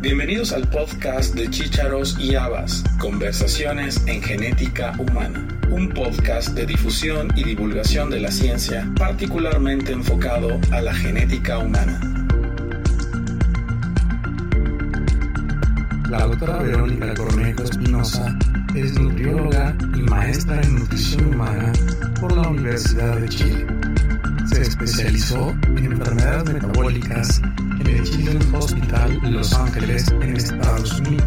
Bienvenidos al podcast de Chícharos y Habas, Conversaciones en Genética Humana, un podcast de difusión y divulgación de la ciencia particularmente enfocado a la genética humana. La doctora Verónica Cornejo Espinosa es nutrióloga y maestra en nutrición humana por la Universidad de Chile. Se especializó en enfermedades metabólicas en Children's Hospital Los Ángeles, en Estados Unidos.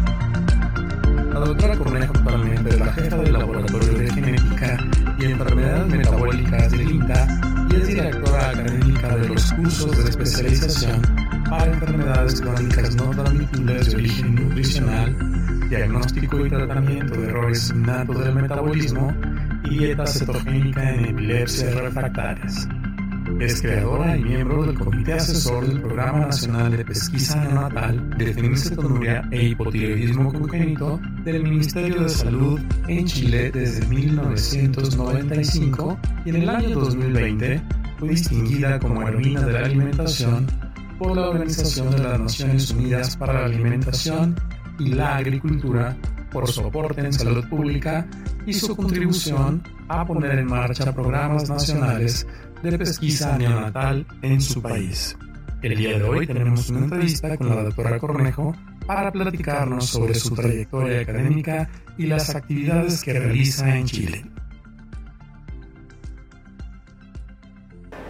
La doctora Cornejo actualmente es la jefa del Laboratorio de Genética y Enfermedades Metabólicas del INTA y es directora académica de los cursos de especialización para enfermedades crónicas no transmitibles de origen nutricional, diagnóstico y tratamiento de errores innatos del metabolismo y dieta cetogénica en epilepsias refractarias. Es creadora y miembro del Comité Asesor del Programa Nacional de Pesquisa Neonatal de Fenilcetonuria e Hipotiroidismo Congénito del Ministerio de Salud en Chile desde 1995 y en el año 2020 fue distinguida como heroína de la alimentación por la Organización de las Naciones Unidas para la Alimentación y la Agricultura por su aporte en salud pública y su contribución a poner en marcha programas nacionales de pesquisa neonatal en su país. El día de hoy tenemos una entrevista con la doctora Cornejo para platicarnos sobre su trayectoria académica y las actividades que realiza en Chile.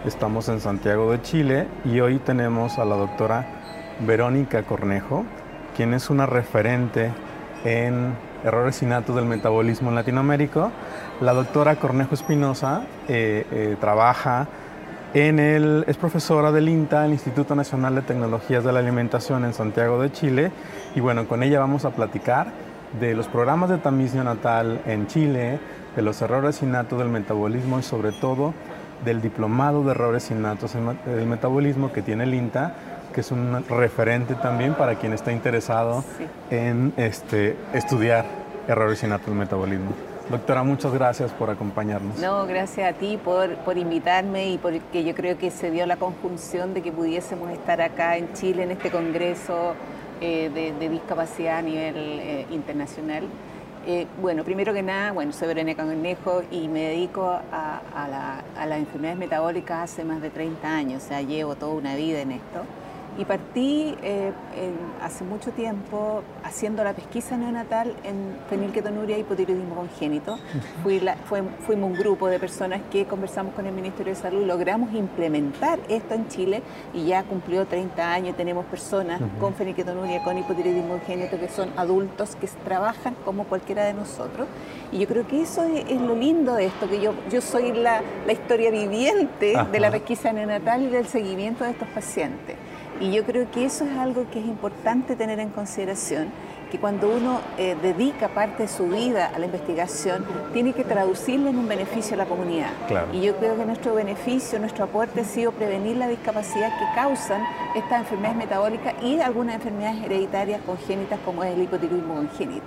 Estamos en Santiago de Chile y hoy tenemos a la doctora Verónica Cornejo, quien es una referente en errores innatos del metabolismo en Latinoamérica. La doctora Cornejo Espinosa eh, eh, trabaja en el, es profesora del INTA, el Instituto Nacional de Tecnologías de la Alimentación en Santiago de Chile. Y bueno, con ella vamos a platicar de los programas de tamiz neonatal en Chile, de los errores innatos del metabolismo y sobre todo del diplomado de errores innatos del metabolismo que tiene el INTA, que es un referente también para quien está interesado en este, estudiar errores innatos del metabolismo. Doctora, muchas gracias por acompañarnos. No, gracias a ti por, por invitarme y porque yo creo que se dio la conjunción de que pudiésemos estar acá en Chile en este congreso eh, de, discapacidad a nivel eh, internacional. Eh, bueno, primero que nada, bueno, soy Verónica Cornejo y me dedico a, a las enfermedades metabólicas hace más de 30 años, o sea, llevo toda una vida en esto. Y partí eh, hace mucho tiempo haciendo la pesquisa neonatal en fenilketonuria y hipotiroidismo congénito. fuimos un grupo de personas que conversamos con el Ministerio de Salud logramos implementar esto en Chile y ya cumplió 30 años. Tenemos personas con fenilketonuria, con hipotiroidismo congénito que son adultos que trabajan como cualquiera de nosotros. Y yo creo que eso es, lo lindo de esto, que yo, yo soy la, historia viviente de la pesquisa neonatal y del seguimiento de estos pacientes. Y yo creo que eso es algo que es importante tener en consideración, que cuando uno eh, dedica parte de su vida a la investigación, tiene que traducirlo en un beneficio a la comunidad. Y yo creo que nuestro beneficio, nuestro aporte ha sido prevenir la discapacidad que causan estas enfermedades metabólicas y algunas enfermedades hereditarias congénitas como es el hipotiroidismo congénito.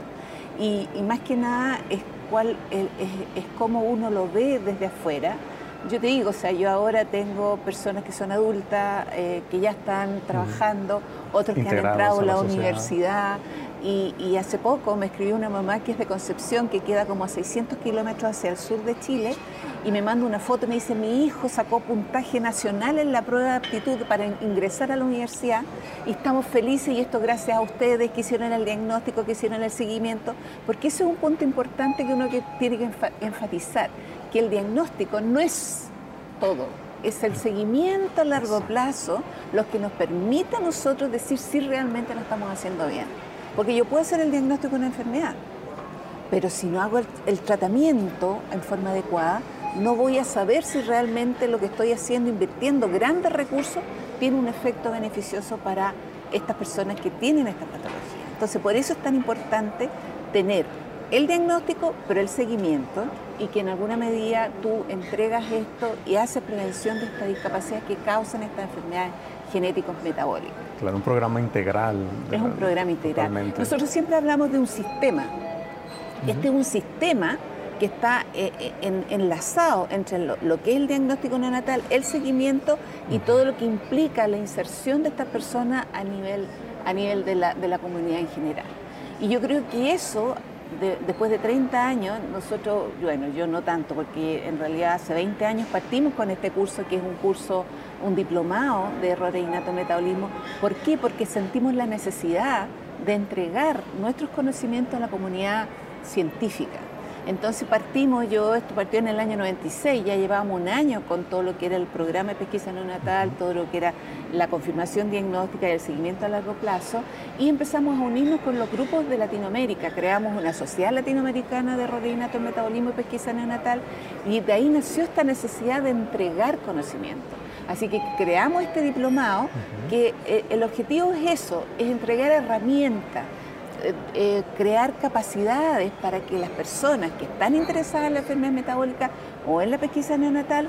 Y, más que nada es, cuál, es, es cómo uno lo ve desde afuera yo te digo, o sea, yo ahora tengo personas que son adultas, eh, que ya están trabajando, otros que han entrado a la, universidad. Y, hace poco me escribió una mamá que es de Concepción, que queda como a 600 kilómetros hacia el sur de Chile, y me manda una foto y me dice, mi hijo sacó puntaje nacional en la prueba de aptitud para ingresar a la universidad, y estamos felices, y esto gracias a ustedes que hicieron el diagnóstico, que hicieron el seguimiento, porque ese es un punto importante que uno que tiene que enfatizar que el diagnóstico no es todo, es el seguimiento a largo plazo lo que nos permite a nosotros decir si realmente lo estamos haciendo bien. Porque yo puedo hacer el diagnóstico de una enfermedad, pero si no hago el, tratamiento en forma adecuada, no voy a saber si realmente lo que estoy haciendo, invirtiendo grandes recursos, tiene un efecto beneficioso para estas personas que tienen esta patología. Entonces, por eso es tan importante tener el diagnóstico, pero el seguimiento y que en alguna medida tú entregas esto y haces prevención de estas discapacidades que causan estas enfermedades genéticos metabólicas. Claro, un programa integral. Es un programa integral. Nosotros siempre hablamos de un sistema. Este es un sistema que está eh, eh, enlazado entre lo, que es el diagnóstico neonatal, el seguimiento y todo lo que implica la inserción de estas personas a nivel a nivel de la, de la comunidad en general. Y yo creo que eso después de 30 años, nosotros, bueno, yo no tanto, porque en realidad hace 20 años partimos con este curso, que es un curso, un diplomado de errores innatos metabolismo. ¿Por qué? Porque sentimos la necesidad de entregar nuestros conocimientos a la comunidad científica. Entonces partimos, yo, esto partió en el año 96, ya llevábamos un año con todo lo que era el programa de pesquisa neonatal, todo lo que era la confirmación diagnóstica y el seguimiento a largo plazo, y empezamos a unirnos con los grupos de Latinoamérica. Creamos una sociedad latinoamericana de error innato, metabolismo y pesquisa neonatal, y de ahí nació esta necesidad de entregar conocimiento. Así que creamos este diplomado, que eh, el objetivo es eso, es entregar herramientas eh, eh, crear capacidades para que las personas que están interesadas en la enfermedad metabólica o en la pesquisa neonatal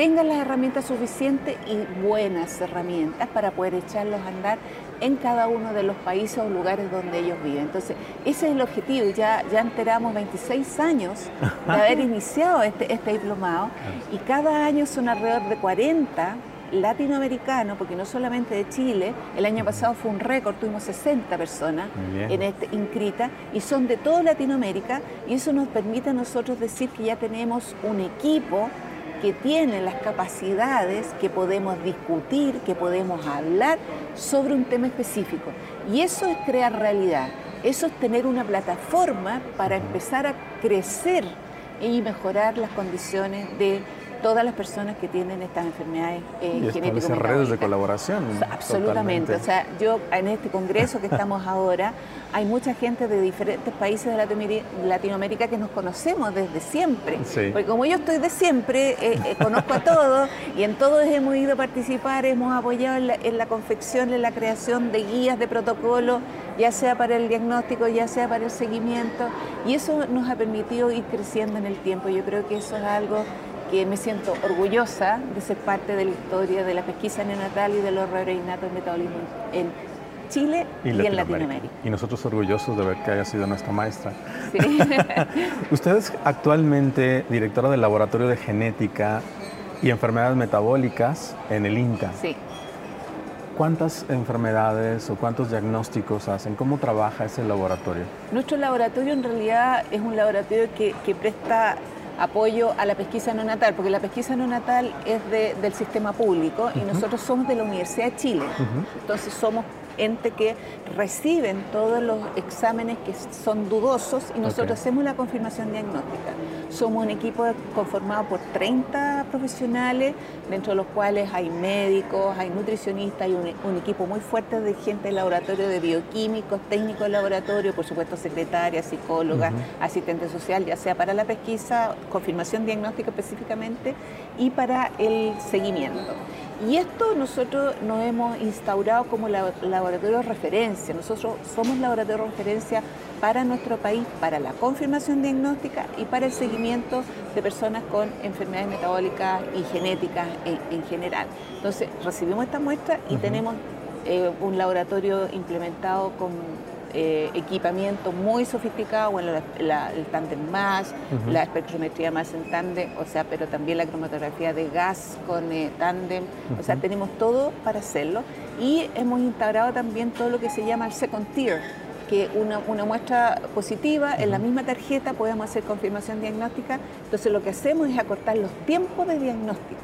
tengan las herramientas suficientes y buenas herramientas para poder echarlos a andar en cada uno de los países o lugares donde ellos viven. Entonces, ese es el objetivo. Ya, ya enteramos 26 años de haber iniciado este, este diplomado y cada año son alrededor de 40 latinoamericano, porque no solamente de Chile, el año pasado fue un récord, tuvimos 60 personas en este, inscritas y son de toda Latinoamérica y eso nos permite a nosotros decir que ya tenemos un equipo que tiene las capacidades que podemos discutir, que podemos hablar sobre un tema específico. Y eso es crear realidad, eso es tener una plataforma para empezar a crecer y mejorar las condiciones de todas las personas que tienen estas enfermedades eh, genéticas. redes de colaboración. absolutamente. O sea, yo en este congreso que estamos ahora, hay mucha gente de diferentes países de Latinoamérica que nos conocemos desde siempre. Porque como yo estoy de siempre, eh, eh, conozco a todos y en todos hemos ido a participar, hemos apoyado en la, en la confección, en la creación de guías, de protocolos, ya sea para el diagnóstico, ya sea para el seguimiento. Y eso nos ha permitido ir creciendo en el tiempo. Yo creo que eso es algo que me siento orgullosa de ser parte de la historia de la pesquisa neonatal y de los errores innatos en metabolismo en Chile y, en Latinoamérica. Y nosotros orgullosos de ver que haya sido nuestra maestra. Sí. Usted es actualmente directora del Laboratorio de Genética y Enfermedades Metabólicas en el INTA. Sí. ¿Cuántas enfermedades o cuántos diagnósticos hacen? ¿Cómo trabaja ese laboratorio? Nuestro laboratorio en realidad es un laboratorio que, que presta apoyo a la pesquisa neonatal, porque la pesquisa neonatal es del sistema público y nosotros somos de la Universidad de Chile. Entonces somos ente que reciben todos los exámenes que son dudosos y nosotros hacemos la confirmación diagnóstica. Somos un equipo conformado por 30 profesionales, dentro de los cuales hay médicos, hay nutricionistas, hay un, equipo muy fuerte de gente del laboratorio de bioquímicos, técnicos de laboratorio, por supuesto secretarias, psicólogas, asistente social, ya sea para la pesquisa, confirmación diagnóstica específicamente y para el seguimiento. Y esto nosotros nos hemos instaurado como laboratorio de referencia. Nosotros somos laboratorio de referencia para nuestro país, para la confirmación diagnóstica y para el seguimiento de personas con enfermedades metabólicas y genéticas en, general. Entonces, recibimos esta muestra y tenemos eh, un laboratorio implementado con eh, equipamiento muy sofisticado, bueno, el tándem más, la espectrometría más en tándem, o sea, pero también la cromatografía de gas con eh, tándem, o sea, tenemos todo para hacerlo. Y hemos integrado también todo lo que se llama el second tier, que una, una muestra positiva, en la misma tarjeta podemos hacer confirmación diagnóstica, entonces lo que hacemos es acortar los tiempos de diagnóstico.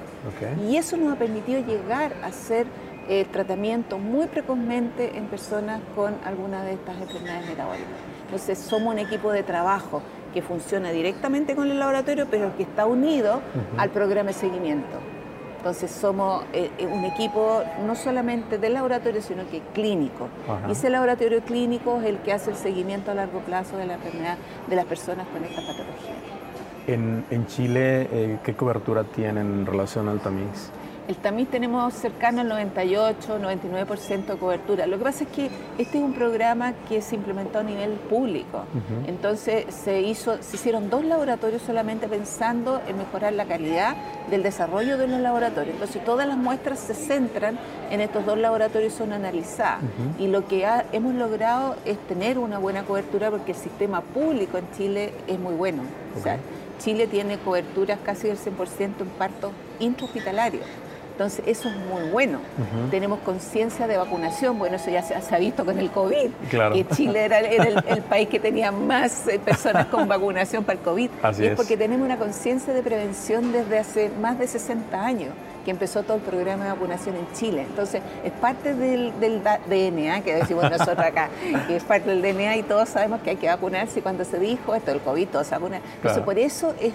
Y eso nos ha permitido llegar a ser eh, tratamiento muy precozmente en personas con alguna de estas enfermedades metabólicas. Entonces somos un equipo de trabajo que funciona directamente con el laboratorio, pero que está unido al programa de seguimiento. Entonces somos eh, eh, un equipo no solamente del laboratorio, sino que clínico. Y ese laboratorio clínico es el que hace el seguimiento a largo plazo de la enfermedad de las personas con esta patología. En, en Chile, ¿qué cobertura tienen en relación al tamiz? El tamiz tenemos cercano al 98, 99% de cobertura. Lo que pasa es que este es un programa que se implementó a nivel público. Entonces se, hizo, se hicieron dos laboratorios solamente pensando en mejorar la calidad del desarrollo de los laboratorios. Entonces todas las muestras se centran en estos dos laboratorios son analizadas. Y lo que hemos logrado es tener una buena cobertura porque el sistema público en Chile es muy bueno. O sea, Chile tiene coberturas casi del 100% en partos intrahospitalarios. Entonces, eso es muy bueno. Tenemos conciencia de vacunación, bueno, eso ya se, ha visto con el COVID, que Chile era, el, país que tenía más eh, personas con vacunación para el COVID. Así y es, es porque tenemos una conciencia de prevención desde hace más de 60 años que empezó todo el programa de vacunación en Chile. Entonces, es parte del, DNA, que decimos nosotros acá, que es parte del DNA y todos sabemos que hay que vacunarse. Y cuando se dijo esto del COVID, todos se vacunan. Entonces, por eso es,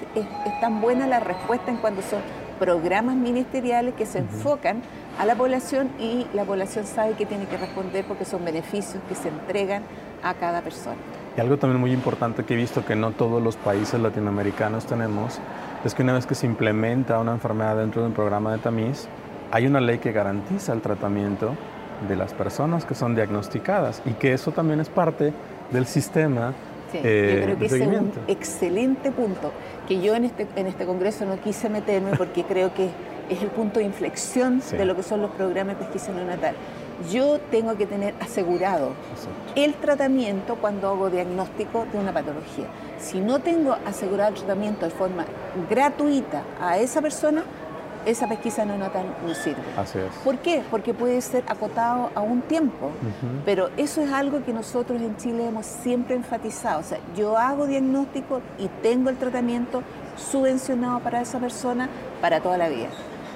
tan buena la respuesta en cuando son programas ministeriales que se enfocan a la población y la población sabe que tiene que responder porque son beneficios que se entregan a cada persona. Y algo también muy importante que he visto que no todos los países latinoamericanos tenemos es que una vez que se implementa una enfermedad dentro de un programa de tamiz, hay una ley que garantiza el tratamiento de las personas que son diagnosticadas y que eso también es parte del sistema Sí, eh, yo creo que ese es un excelente punto que yo en este, en este congreso no quise meterme porque creo que es el punto de inflexión de lo que son los programas de pesquisa neonatal. Yo tengo que tener asegurado el tratamiento cuando hago diagnóstico de una patología. Si no tengo asegurado el tratamiento de forma gratuita a esa persona, esa pesquisa neonatal no sirve. Así es. ¿Por qué? Porque puede ser acotado a un tiempo, pero eso es algo que nosotros en Chile hemos siempre enfatizado. O sea, yo hago diagnóstico y tengo el tratamiento subvencionado para esa persona para toda la vida.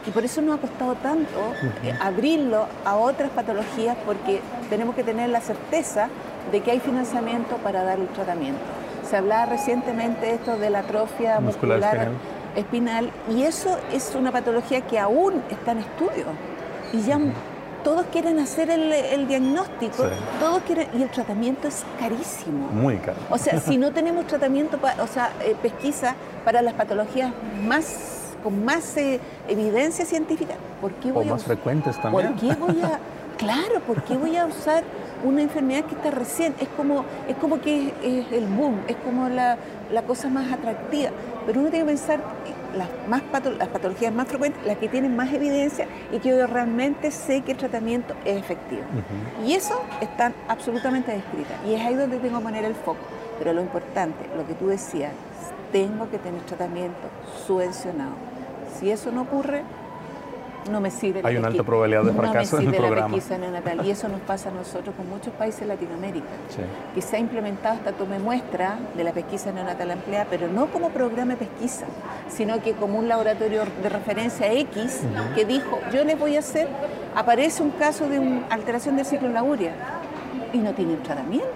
Y por eso nos ha costado tanto eh, abrirlo a otras patologías porque tenemos que tener la certeza de que hay financiamiento para dar el tratamiento. Se hablaba recientemente esto de la atrofia muscular, espinal. y eso es una patología que aún está en estudio y ya todos quieren hacer el, diagnóstico, todos quieren y el tratamiento es carísimo. Muy caro. O sea, si no tenemos tratamiento, o sea, eh, pesquisa para las patologías más con más eh, evidencia científica, ¿por qué voy o más frecuentes también. ¿Por qué voy a, claro, ¿por qué voy a usar una enfermedad que está recién? Es como, es como que es, el boom, es como la, cosa más atractiva. Pero uno tiene que pensar las, más las patologías más frecuentes, las que tienen más evidencia y que yo realmente sé que el tratamiento es efectivo. Y eso están absolutamente descritas. Y es ahí donde tengo que poner el foco. Pero lo importante, lo que tú decías, tengo que tener tratamiento subvencionado si eso no ocurre, no me sirve. Hay una alta probabilidad de fracaso en el programa. neonatal y eso nos pasa a nosotros con muchos países de Latinoamérica. Que se ha implementado esta tome muestra de la pesquisa neonatal empleada, pero no como programa de pesquisa, sino que como un laboratorio de referencia X que dijo, yo les voy a hacer, aparece un caso de una alteración del ciclo laurea y no tienen tratamiento.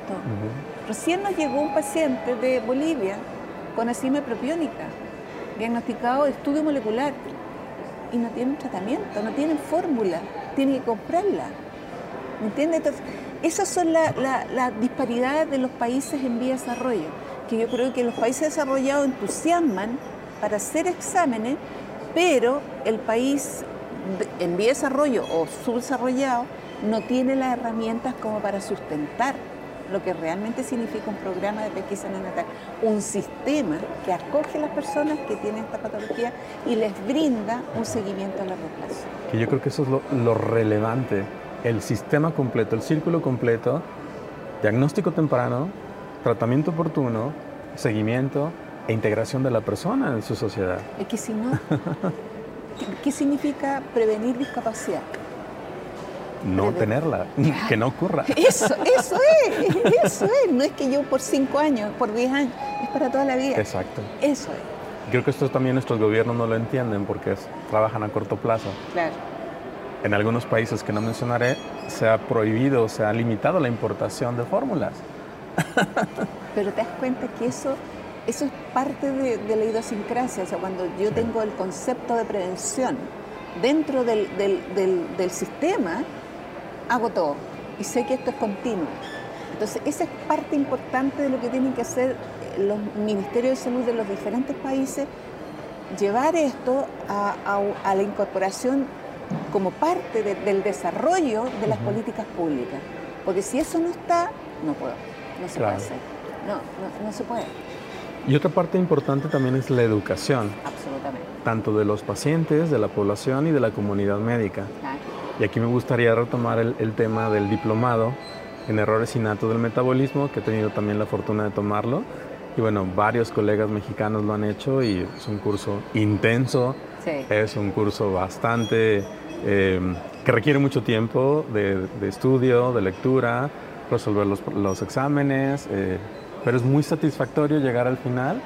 Recién nos llegó un paciente de Bolivia con asima propiónica diagnosticado de estudio molecular y no tienen tratamiento, no tienen fórmula, tienen que comprarla. ¿Me entiendes? Entonces, esas son las la, disparidades de los países en vía de desarrollo, que yo creo que los países desarrollados entusiasman para hacer exámenes, pero el país en vía de desarrollo o subdesarrollado no tiene las herramientas como para sustentar lo que realmente significa un programa de pesquisa neonatal, un sistema que acoge a las personas que tienen esta patología y les brinda un seguimiento a largo plazo. Que yo creo que eso es lo, relevante, el sistema completo, el círculo completo, diagnóstico temprano, tratamiento oportuno, seguimiento e integración de la persona en su sociedad. Es que si no, ¿qué significa prevenir discapacidad? No tenerla, que no ocurra. Eso, eso es, eso es. No es que yo por cinco años, por diez años, es para toda la vida. Exacto. Eso es. Creo que esto también nuestros gobiernos no lo entienden porque trabajan a corto plazo. Claro. En algunos países que no mencionaré se ha prohibido, se ha limitado la importación de fórmulas. Pero te das cuenta que eso, eso es parte de, la idiosincrasia. O sea, cuando yo tengo el concepto de prevención dentro del, del sistema, hago todo y sé que esto es continuo. Entonces, esa es parte importante de lo que tienen que hacer eh, los ministerios de salud de los diferentes países, llevar esto a, la incorporación como parte del desarrollo de las políticas públicas. Porque si eso no está, no puedo, no se puede hacer. No, no, se puede. Y otra parte importante también es la educación. Absolutamente. Tanto de los pacientes, de la población y de la comunidad médica. Y aquí me gustaría retomar el, tema del diplomado en errores innatos del metabolismo, que he tenido también la fortuna de tomarlo. Y bueno, varios colegas mexicanos lo han hecho y es un curso intenso, Es un curso bastante eh, que requiere mucho tiempo de, estudio, de lectura, resolver los, exámenes, eh, pero es muy satisfactorio llegar al final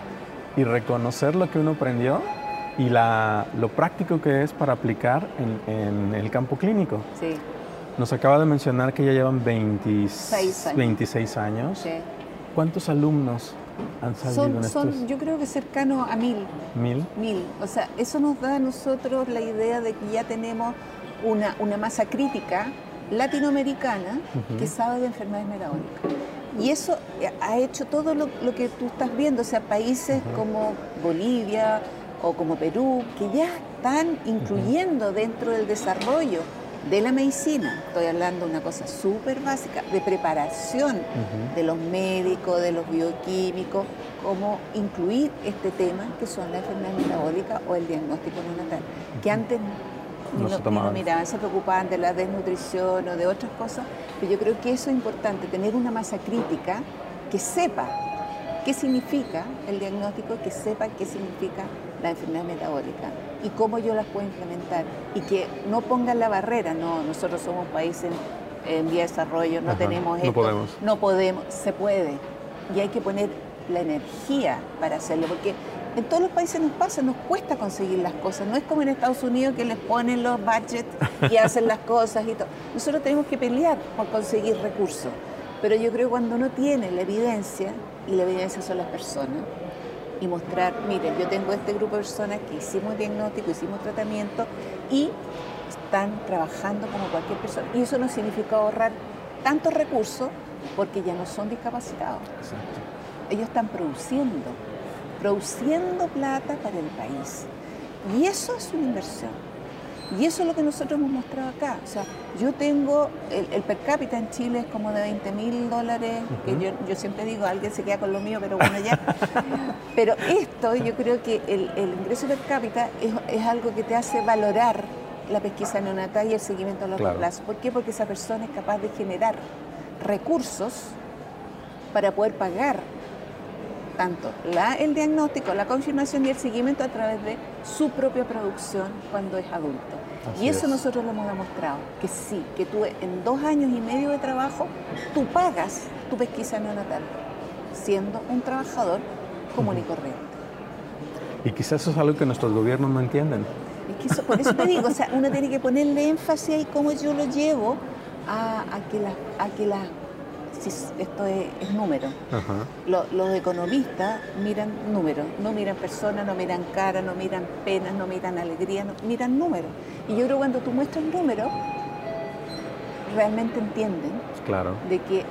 y reconocer lo que uno aprendió y la, lo práctico que es para aplicar en, el campo clínico. Sí. Nos acaba de mencionar que ya llevan 26 años. 26 años. Sí. ¿Cuántos alumnos han salido en son, Yo creo que cercano a mil. ¿Mil? Mil. O sea, eso nos da a nosotros la idea de que ya tenemos una, una masa crítica latinoamericana que sabe de enfermedades metabólicas. Y eso ha hecho todo lo, que tú estás viendo, o sea, países como Bolivia o como Perú, que ya están incluyendo dentro del desarrollo de la medicina, estoy hablando de una cosa súper básica, de preparación de los médicos, de los bioquímicos, cómo incluir este tema que son las enfermedades metabólicas o el diagnóstico neonatal, que antes no, se, miraban, se preocupaban de la desnutrición o de otras cosas, pero yo creo que eso es importante, tener una masa crítica que sepa qué significa el diagnóstico, que sepa qué significa la enfermedad metabólica y cómo yo las puedo implementar y que no pongan la barrera, no, nosotros somos países en, en vía de desarrollo, no tenemos esto, no podemos. no podemos, se puede y hay que poner la energía para hacerlo, porque en todos los países nos pasa, nos cuesta conseguir las cosas. No es como en Estados Unidos que les ponen los budgets y hacen las cosas y todo. Nosotros tenemos que pelear por conseguir recursos. Pero yo creo que cuando uno tiene la evidencia, y la evidencia son las personas, y mostrar, miren, yo tengo este grupo de personas que hicimos diagnóstico, hicimos tratamiento y están trabajando como cualquier persona. Y eso no significa ahorrar tantos recursos porque ya no son discapacitados. Ellos están produciendo produciendo plata para el país. Y eso es una inversión. Y eso es lo que nosotros hemos mostrado acá. O sea, yo tengo, el, per cápita en Chile es como de 20 mil dólares, que yo, siempre digo, alguien se queda con lo mío, pero bueno, ya. pero esto, yo creo que el, ingreso per cápita es, algo que te hace valorar la pesquisa neonatal y el seguimiento a largo plazo. ¿Por qué? Porque esa persona es capaz de generar recursos para poder pagar tanto la, el diagnóstico, la confirmación y el seguimiento a través de su propia producción cuando es adulto. y eso nosotros lo hemos demostrado, que sí, que tú en dos años y medio de trabajo, tú pagas tu pesquisa neonatal, siendo un trabajador común y corriente. Y quizás eso es algo que nuestros gobiernos no entienden. por eso te digo, o sea, uno tiene que ponerle énfasis ahí cómo yo lo llevo a, a que las a que la esto es, número. Los, economistas miran números, no miran personas, no miran cara, no miran penas, no miran alegría, no, miran números. Y yo creo que cuando tú muestras números, realmente entienden de que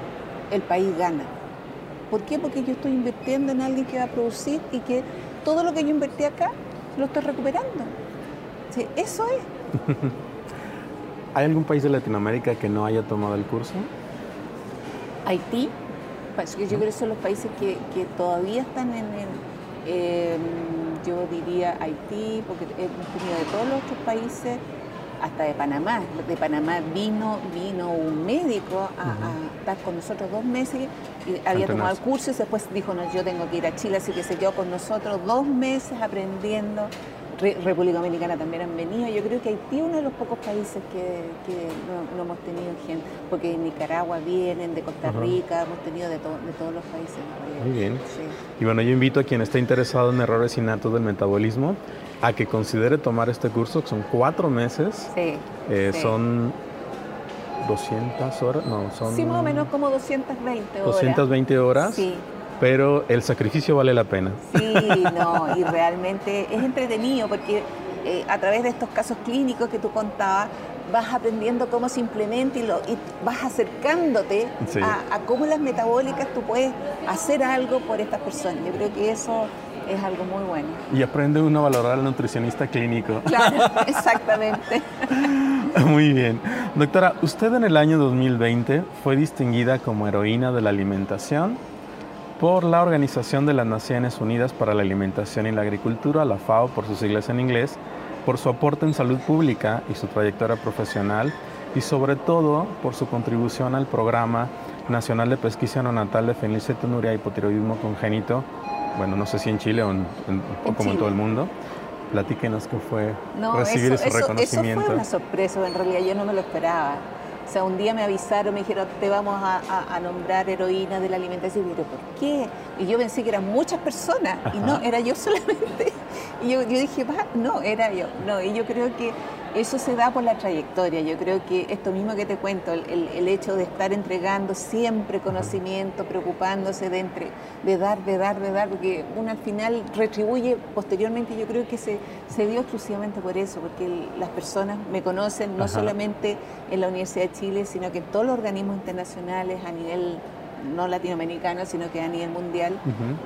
el país gana. ¿Por qué? Porque yo estoy invirtiendo en alguien que va a producir y que todo lo que yo invertí acá lo estoy recuperando. eso es. ¿Hay algún país de Latinoamérica que no haya tomado el curso? Haití, pues, yo creo que son los países que, todavía están en el, em, yo diría Haití, porque hemos tenido de todos los otros países, hasta de Panamá. De Panamá vino, vino un médico a, estar con nosotros dos meses, y había tomado el curso y después dijo, no, yo tengo que ir a Chile, así que se quedó con nosotros dos meses aprendiendo República Dominicana también han venido. Yo creo que Haití es uno de los pocos países que, no, hemos tenido gente, porque de Nicaragua vienen, de Costa Rica, hemos tenido de, de todos los países. Muy bien. Y bueno, yo invito a quien esté interesado en errores innatos del metabolismo a que considere tomar este curso, que son cuatro meses. Sí. Eh, son 200 horas, no, son... Sí, más o menos como 220 horas. 220 horas. Sí pero el sacrificio vale la pena. Sí, no, y realmente es entretenido porque eh, a través de estos casos clínicos que tú contabas, vas aprendiendo cómo se implementa y, lo, y vas acercándote a, cómo las metabólicas tú puedes hacer algo por estas personas. Yo creo que eso es algo muy bueno. Y aprende uno a valorar al nutricionista clínico. Claro, exactamente. Muy bien. Doctora, usted en el año 2020 fue distinguida como heroína de la alimentación por la Organización de las Naciones Unidas para la Alimentación y la Agricultura, la FAO por sus siglas en inglés, por su aporte en salud pública y su trayectoria profesional y sobre todo por su contribución al Programa Nacional de Pesquisa Neonatal de Fenilcetonuria y Hipotiroidismo Congénito, bueno, no sé si en Chile o en, como en todo el mundo, Platíquenos qué fue recibir ese reconocimiento. Eso fue una sorpresa, en realidad yo no me lo esperaba. O sea, un día me avisaron, me dijeron, te vamos a, nombrar heroína de la alimentación. Y yo, ¿por qué? Y yo pensé que eran muchas personas, y no, era yo solamente. Y yo, yo dije, va, no, era yo. No, y yo creo que eso se da por la trayectoria. Yo creo que esto mismo que te cuento, el, hecho de estar entregando siempre conocimiento, preocupándose de, entre, de dar, de dar, de dar, porque uno al final retribuye posteriormente, yo creo que se, se dio exclusivamente por eso, porque las personas me conocen no solamente en la Universidad de Chile, sino que en todos los organismos internacionales a nivel no latinoamericana, sino que a nivel mundial.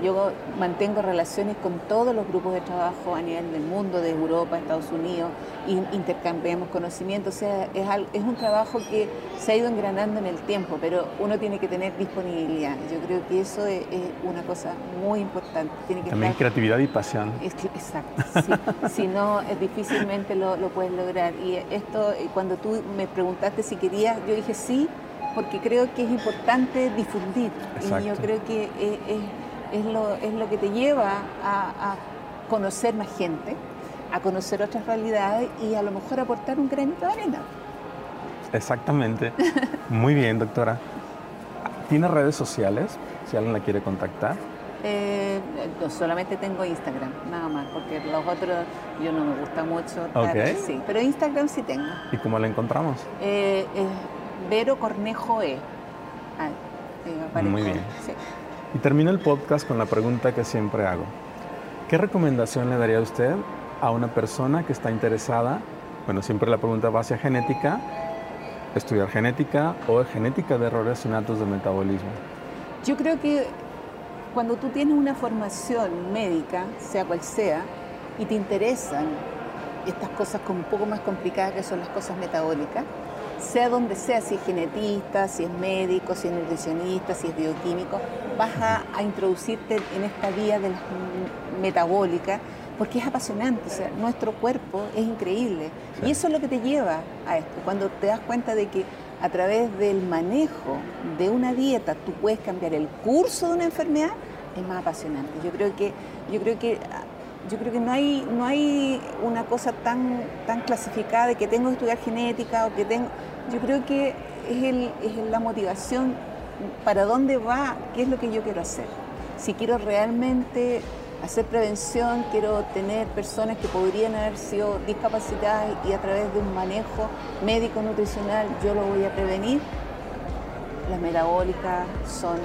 Yo mantengo relaciones con todos los grupos de trabajo a nivel del mundo, de Europa, Estados Unidos, y intercambiamos conocimientos. O sea, es, es un trabajo que se ha ido engranando en el tiempo, pero uno tiene que tener disponibilidad. Yo creo que eso es, una cosa muy importante. Tiene que También creatividad y pasión. exacto, si no, difícilmente lo, lo puedes lograr. Y esto, eh, cuando tú me preguntaste si quería, yo dije sí, porque creo que es importante difundir y yo creo que es, lo, que te lleva a, conocer más gente, a conocer otras realidades y a lo mejor aportar un granito de arena. Exactamente. Muy bien, doctora. ¿Tiene redes sociales? Si alguien la quiere contactar. Eh, solamente tengo Instagram, nada más, porque los otros yo no me gusta mucho. sí, pero Instagram sí tengo. ¿Y cómo la encontramos? Eh, Vero Cornejo E. Ah, Muy bien. Y termino el podcast con la pregunta que siempre hago. ¿Qué recomendación le daría a usted a una persona que está interesada? Bueno, siempre la pregunta va hacia genética, estudiar genética o genética de errores innatos de metabolismo. Yo creo que cuando tú tienes una formación médica, sea cual sea, y te interesan estas cosas un poco más complicadas que son las cosas metabólicas, sea donde sea, si es genetista, si es médico, si es nutricionista, si es bioquímico, vas a, introducirte en esta vía de metabólica porque es apasionante, o sea, nuestro cuerpo es increíble y eso es lo que te lleva a esto, cuando te das cuenta de que a través del manejo de una dieta tú puedes cambiar el curso de una enfermedad, es más apasionante. Yo creo que, yo creo que yo creo que no hay, no hay una cosa tan, tan clasificada de que tengo que estudiar genética o que tengo. Yo creo que es, el, es la motivación para dónde va, qué es lo que yo quiero hacer. Si quiero realmente hacer prevención, quiero tener personas que podrían haber sido discapacitadas y a través de un manejo médico nutricional yo lo voy a prevenir, las metabólicas son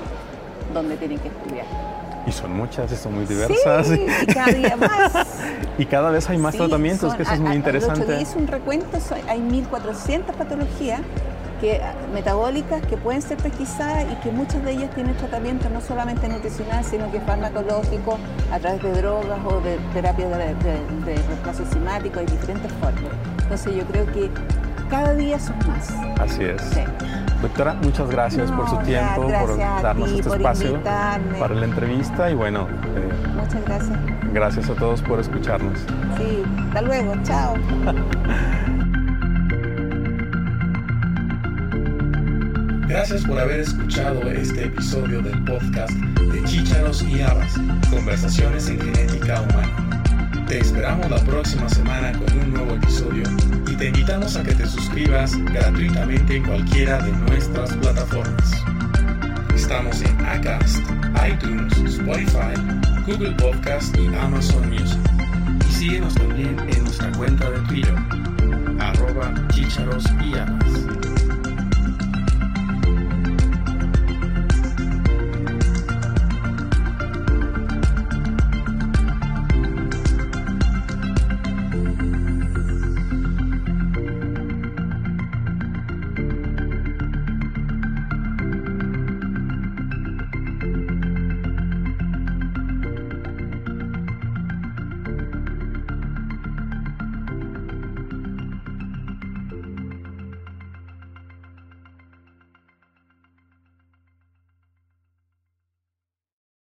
donde tienen que estudiar. Y son muchas y son muy diversas. Sí, y cada día más. y cada vez hay más tratamientos, que eso es muy interesante. hice un recuento, hay 1.400 patologías que, metabólicas que pueden ser pesquisadas y que muchas de ellas tienen tratamiento no solamente nutricional, sino que farmacológico, a través de drogas o de terapia de, de, reemplazo enzimático, hay diferentes formas. Entonces yo creo que cada día son más. Así es. Doctora, muchas gracias por su tiempo, por darnos este espacio para la entrevista y bueno. Eh, muchas gracias. Gracias a todos por escucharnos. Sí, hasta luego, chao. Gracias por haber escuchado este episodio del podcast de Chícharos y Habas, Conversaciones en Genética Humana. Te esperamos la próxima semana con un nuevo episodio y te invitamos a que te suscribas gratuitamente en cualquiera de nuestras plataformas. Estamos en Acast, iTunes, Spotify, Google Podcast y Amazon Music. Y síguenos también en nuestra cuenta de Twitter, arroba chicharos y amas.